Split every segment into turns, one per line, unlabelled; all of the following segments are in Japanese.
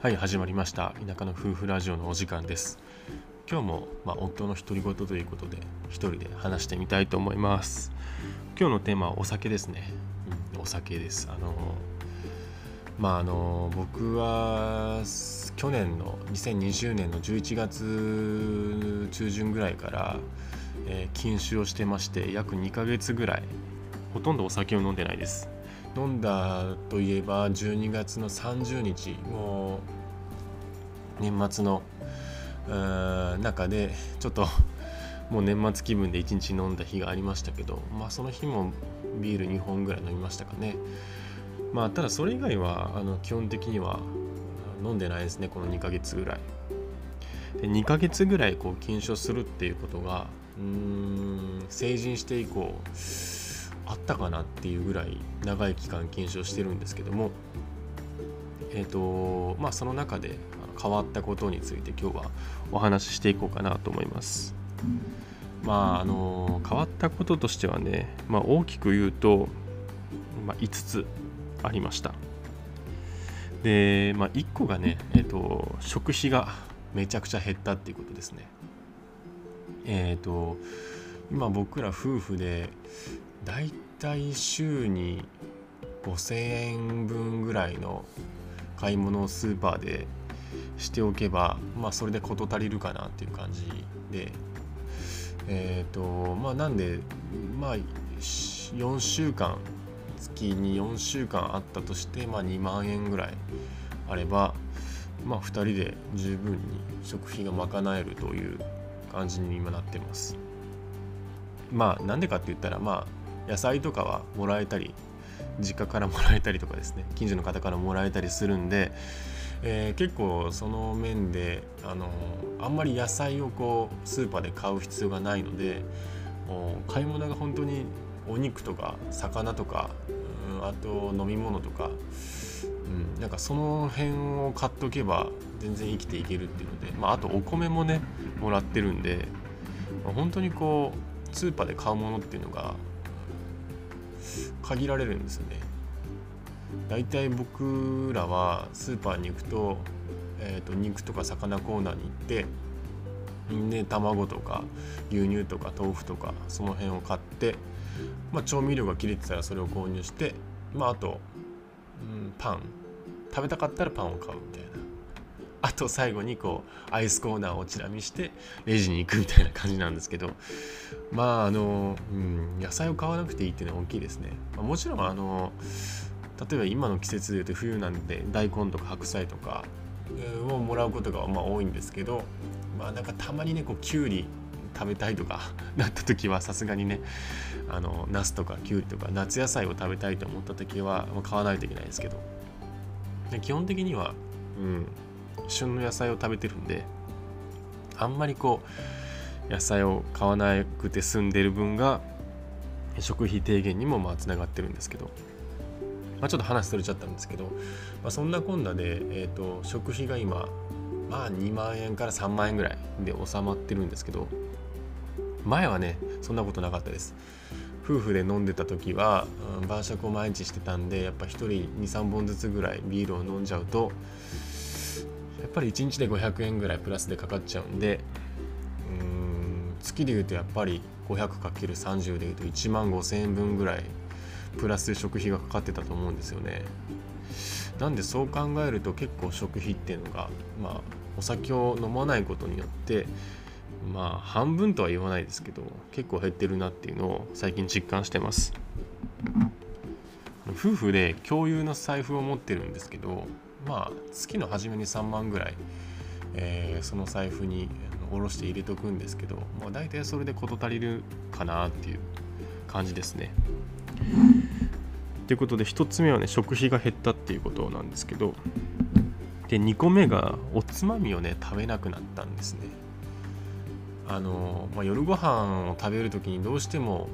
はい始まりました。田舎の夫婦ラジオのお時間です。今日も、まあ、夫の独り言ということで一人で話してみたいと思います。今日のテーマはお酒ですね、うん、お酒です。あのまああの僕は去年の2020年の11月中旬ぐらいから、えー、禁酒をしてまして約2ヶ月ぐらいほとんどお酒を飲んでないです。飲んだといえば12月の30日もう年末の中でちょっともう年末気分で1日飲んだ日がありましたけどまあその日もビール2本ぐらい飲みましたかね。まあただそれ以外はあの基本的には飲んでないですねこの2ヶ月ぐらい。で2ヶ月ぐらいこう禁酒するっていうことがうーん成人して以降あったかなっていうぐらい長い期間検証してるんですけどもえ、ー、とまあその中で変わったことについて今日はお話ししていこうかなと思います。まああの変わったこととしてはね、まあ、大きく言うと、まあ、5つありました。で、まあ、1個がね、えーと、食費がめちゃくちゃ減ったっていうことですね。えっ、ー、と今僕ら夫婦でだいたい週に5000円分ぐらいの買い物をスーパーでしておけばまあそれで事足りるかなっていう感じで。えっ、ー、とまあなんでまあ4週間月に4週間あったとしてまあ2万円ぐらいあればまあ2人で十分に食費が賄えるという感じに今なってます。まあなんでかって言ったらまあ野菜とかはもらえたり実家からもらえたりとかですね近所の方からもらえたりするんで、えー、結構その面であのあんまり野菜をこうスーパーで買う必要がないので買い物が本当にお肉とか魚とか、うん、あと飲み物とか、うん、なんかその辺を買っとけば全然生きていけるっていうので、まあ、あとお米もねもらってるんで、まあ、本当にこうスーパーで買うものっていうのが限られるんですよね。大体僕らはスーパーに行くと,、えーと、肉とか魚コーナーに行ってで卵とか牛乳とか豆腐とかその辺を買って、まあ、調味料が切れてたらそれを購入して、まあ、あと、うん、パン。食べたかったらパンを買うみたいな。あと最後にこうアイスコーナーをチラ見してレジに行くみたいな感じなんですけどまああの、うん、野菜を買わなくていいっていうのは大きいですね、まあ、もちろんあの例えば今の季節でいうと冬なんで大根とか白菜とかをもらうことがまあ多いんですけどまあなんかたまにねこうきゅうり食べたいとか なった時はさすがにねあのナスとかきゅうりとか夏野菜を食べたいと思った時は買わないといけないですけど。で基本的にはうん旬の野菜を食べてるんであんまりこう野菜を買わなくて済んでる分が食費低減にもまあつながってるんですけど、まあ、ちょっと話それちゃったんですけど、まあ、そんなこんなで、えーと、食費が今まあ2万円から3万円ぐらいで収まってるんですけど前はねそんなことなかったです。夫婦で飲んでた時は、うん、晩酌を毎日してたんでやっぱ1人23本ずつぐらいビールを飲んじゃうとやっぱり1日で500円ぐらいプラスでかかっちゃうんで月でいうとやっぱり 500×30 でいうと1万5000円分ぐらいプラス食費がかかってたと思うんですよね。なんでそう考えると結構食費っていうのがまあお酒を飲まないことによってまあ半分とは言わないですけど結構減ってるなっていうのを最近実感してます。夫婦で共有の財布を持ってるんですけどまあ月の初めに3万ぐらい、えー、その財布に下ろして入れとくんですけど、まあ、大体それで事足りるかなっていう感じですね。ということで1つ目はね食費が減ったっていうことなんですけどで2個目がおつまみをね食べなくなったんですね。あのまあ、夜ご飯を食べる時にどうしても、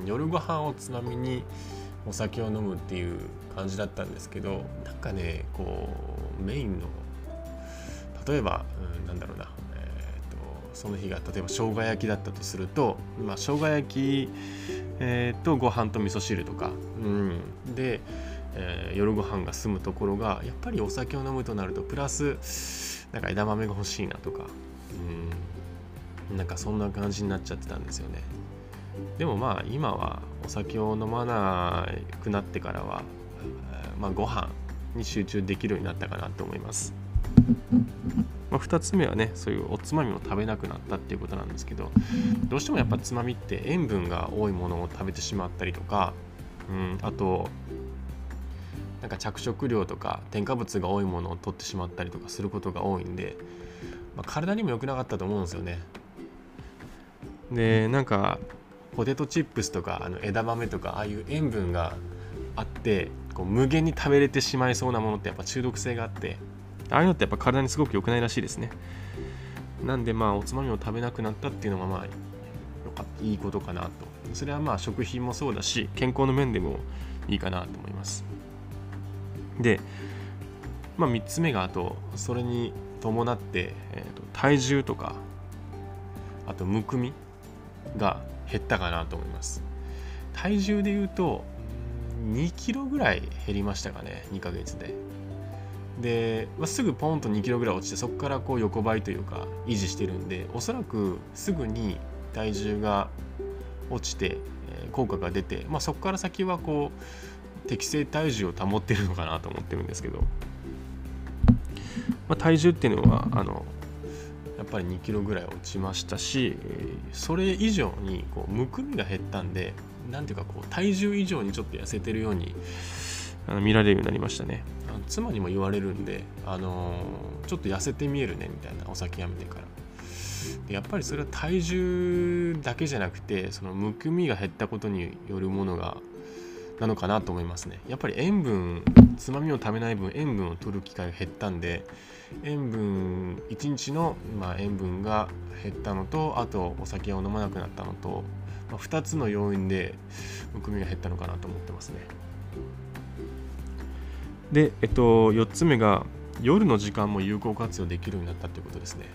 うん、夜ご飯をつまみにお酒を飲むっていう感じだったんですけどなんかねこうメインの例えば、うん、なんだろうな、その日が例えば生姜焼きだったとすると、まあ、生姜焼き、えー、とご飯と味噌汁とか、うん、で、えー、夜ご飯が済むところがやっぱりお酒を飲むとなるとプラスなんか枝豆が欲しいなとか、うん、なんかそんな感じになっちゃってたんですよね。でもまあ今はお酒を飲まなくなってからは、まあ、ご飯に集中できるようになったかなと思います。まあ、2つ目はねそういうおつまみを食べなくなったっていうことなんですけどどうしてもやっぱつまみって塩分が多いものを食べてしまったりとか、うん、あとなんか着色料とか添加物が多いものを取ってしまったりとかすることが多いんで、まあ、体にも良くなかったと思うんですよね。でなんかポテトチップスとかあの枝豆とかああいう塩分があってこう無限に食べれてしまいそうなものってやっぱ中毒性があってああいうのってやっぱ体にすごく良くないらしいですね。なんでまあおつまみを食べなくなったっていうのがまあよかったいいことかなと。それはまあ食品もそうだし健康の面でもいいかなと思います。で、まあ、3つ目があとそれに伴って、えー、と体重とかあとむくみが減ったかなと思います。体重で言うと2キロぐらい減りましたかね2ヶ月で。で、まあ、すぐポンと2キロぐらい落ちてそこからこう横ばいというか維持してるんでおそらくすぐに体重が落ちて、えー、効果が出て、まあ、そこから先はこう適正体重を保ってるのかなと思ってるんですけど、まあ、体重っていうのはあのやっぱり2キロぐらい落ちましたしそれ以上にこうむくみが減ったんでなんていうかこう体重以上にちょっと痩せてるように見られるようになりましたね。妻にも言われるんで、あのー、ちょっと痩せて見えるねみたいなお酒やめてからでやっぱりそれは体重だけじゃなくてそのむくみが減ったことによるものがなのかなと思いますねやっぱり塩分つまみを食べない分塩分を取る機会が減ったんで塩分1日の、まあ、塩分が減ったのとあとお酒を飲まなくなったのと、まあ、2つの要因でむくみが減ったのかなと思ってますね。で、えっと、4つ目が夜の時間も有効活用できるようになったということですね。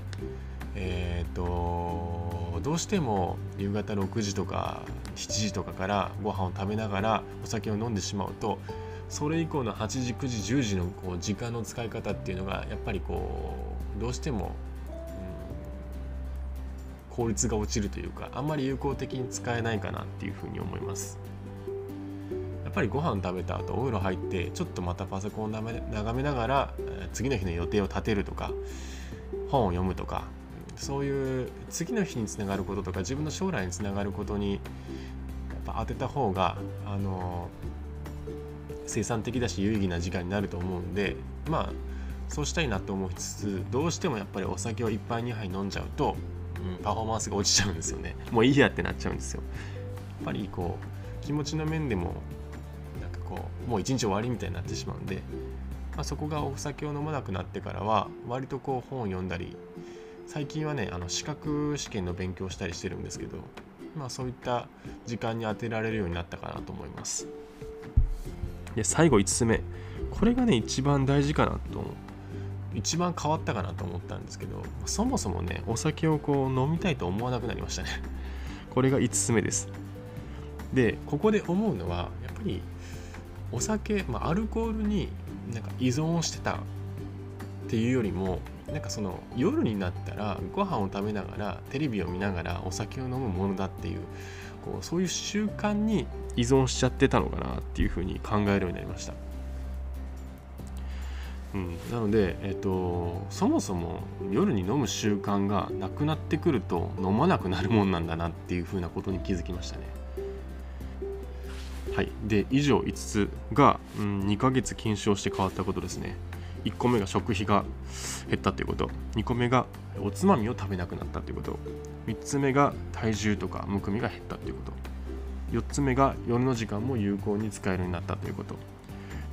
え、っとどうしても夕方6時とか7時とかからご飯を食べながらお酒を飲んでしまうとそれ以降の8時9時10時のこう時間の使い方っていうのがやっぱりこうどうしても、効率が落ちるというかあんまり有効的に使えないかなっていうふうに思います。っぱりご飯食べた後お風呂入ってちょっとまたパソコンを眺めながら次の日の予定を立てるとか本を読むとかそういう次の日につながることとか自分の将来につながることにやっぱ当てた方があの生産的だし有意義な時間になると思うんでまあそうしたいなと思いつつどうしてもやっぱりお酒を1杯2杯飲んじゃうと、うん、パフォーマンスが落ちちゃうんですよね。もういいやってなっちゃうんですよ。やっぱりこう気持ちの面でもこうもう一日終わりみたいになってしまうんで、まあ、そこがお酒を飲まなくなってからは割とこう本を読んだり最近はねあの資格試験の勉強したりしてるんですけど、まあ、そういった時間に当てられるようになったかなと思います。で最後5つ目。これがね一番大事かなと思う。一番変わったかなと思ったんですけどそもそもねお酒をこう飲みたいと思わなくなりましたね。これが5つ目です。でここで思うのはやっぱりお酒、まあ、アルコールになんか依存してたっていうよりもなんかその夜になったらご飯を食べながらテレビを見ながらお酒を飲むものだっていうこうそういう習慣に依存しちゃってたのかなっていうふうに考えるようになりました。うん、なので、えっと、そもそも夜に飲む習慣がなくなってくると飲まなくなるもんなんだなっていうふうなことに気づきましたね。はい、で以上5つが、うん、2ヶ月禁酒をして変わったことですね。1個目が食費が減ったということ。2個目がおつまみを食べなくなったということ。3つ目が体重とかむくみが減ったということ。4つ目が夜の時間も有効に使えるようになったということ。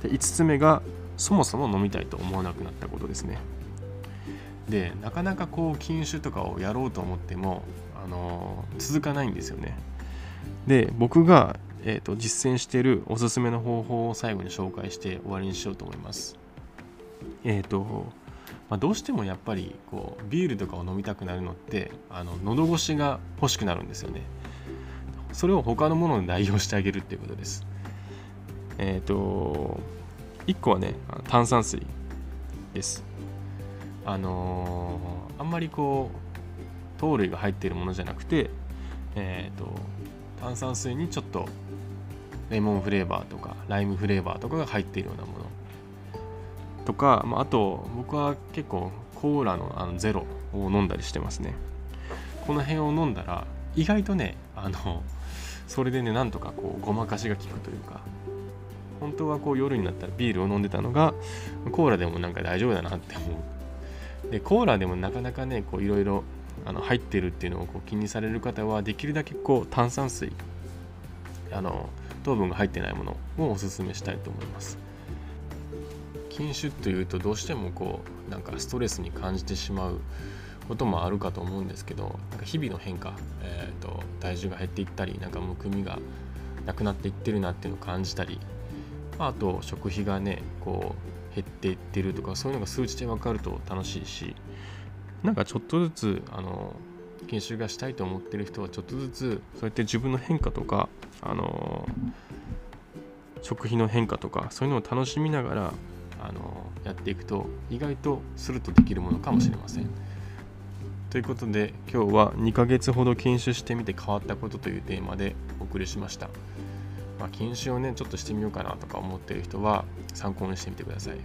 で5つ目がそもそも飲みたいと思わなくなったことですね。でなかなかこう禁酒とかをやろうと思っても、あのー、続かないんですよね。で僕がえーと、実践しているおすすめの方法を最後に紹介して終わりにしようと思います。えっ、ー、と、まあ、どうしてもやっぱりこうビールとかを飲みたくなるのってあの喉越しが欲しくなるんですよね。それを他のもので代用してあげるっていうことです。えっ、ー、と1個はね炭酸水です。あのー、あんまりこう糖類が入っているものじゃなくてえっ、ー、と炭酸水にちょっとレモンフレーバーとかライムフレーバーとかが入っているようなもの。とか、まあ、あと僕は結構コーラのあのゼロを飲んだりしてますね。この辺を飲んだら意外とねあのそれでねなんとかこうごまかしが効くというか本当はこう夜になったらビールを飲んでたのがコーラでもなんか大丈夫だなって思う。でコーラでもなかなかねこういろいろ入ってるっていうのをこう気にされる方はできるだけこう炭酸水あの糖分が入ってないものをおすすめしたいと思います。禁酒というとどうしてもこうなんかストレスに感じてしまうこともあるかと思うんですけどなんか日々の変化、えーと、体重が減っていったりなんかむくみがなくなっていってるなっていうのを感じたりあと食費がねこう減っていってるとかそういうのが数値で分かると楽しいしなんかちょっとずつあの研修がしたいと思ってる人はちょっとずつそうやって自分の変化とかあの食費の変化とかそういうのを楽しみながらあのやっていくと意外とするとできるものかもしれません。ということで今日は2ヶ月ほど研修してみて変わったことというテーマでお送りしました。まあ、研修をねちょっとしてみようかなとか思ってる人は参考にしてみてください。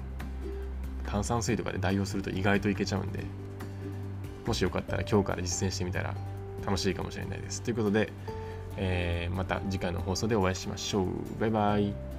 炭酸水とかで代用すると意外といけちゃうんでもしよかったら今日から実践してみたら楽しいかもしれないです。ということで、えー、また次回の放送でお会いしましょう。バイバイ。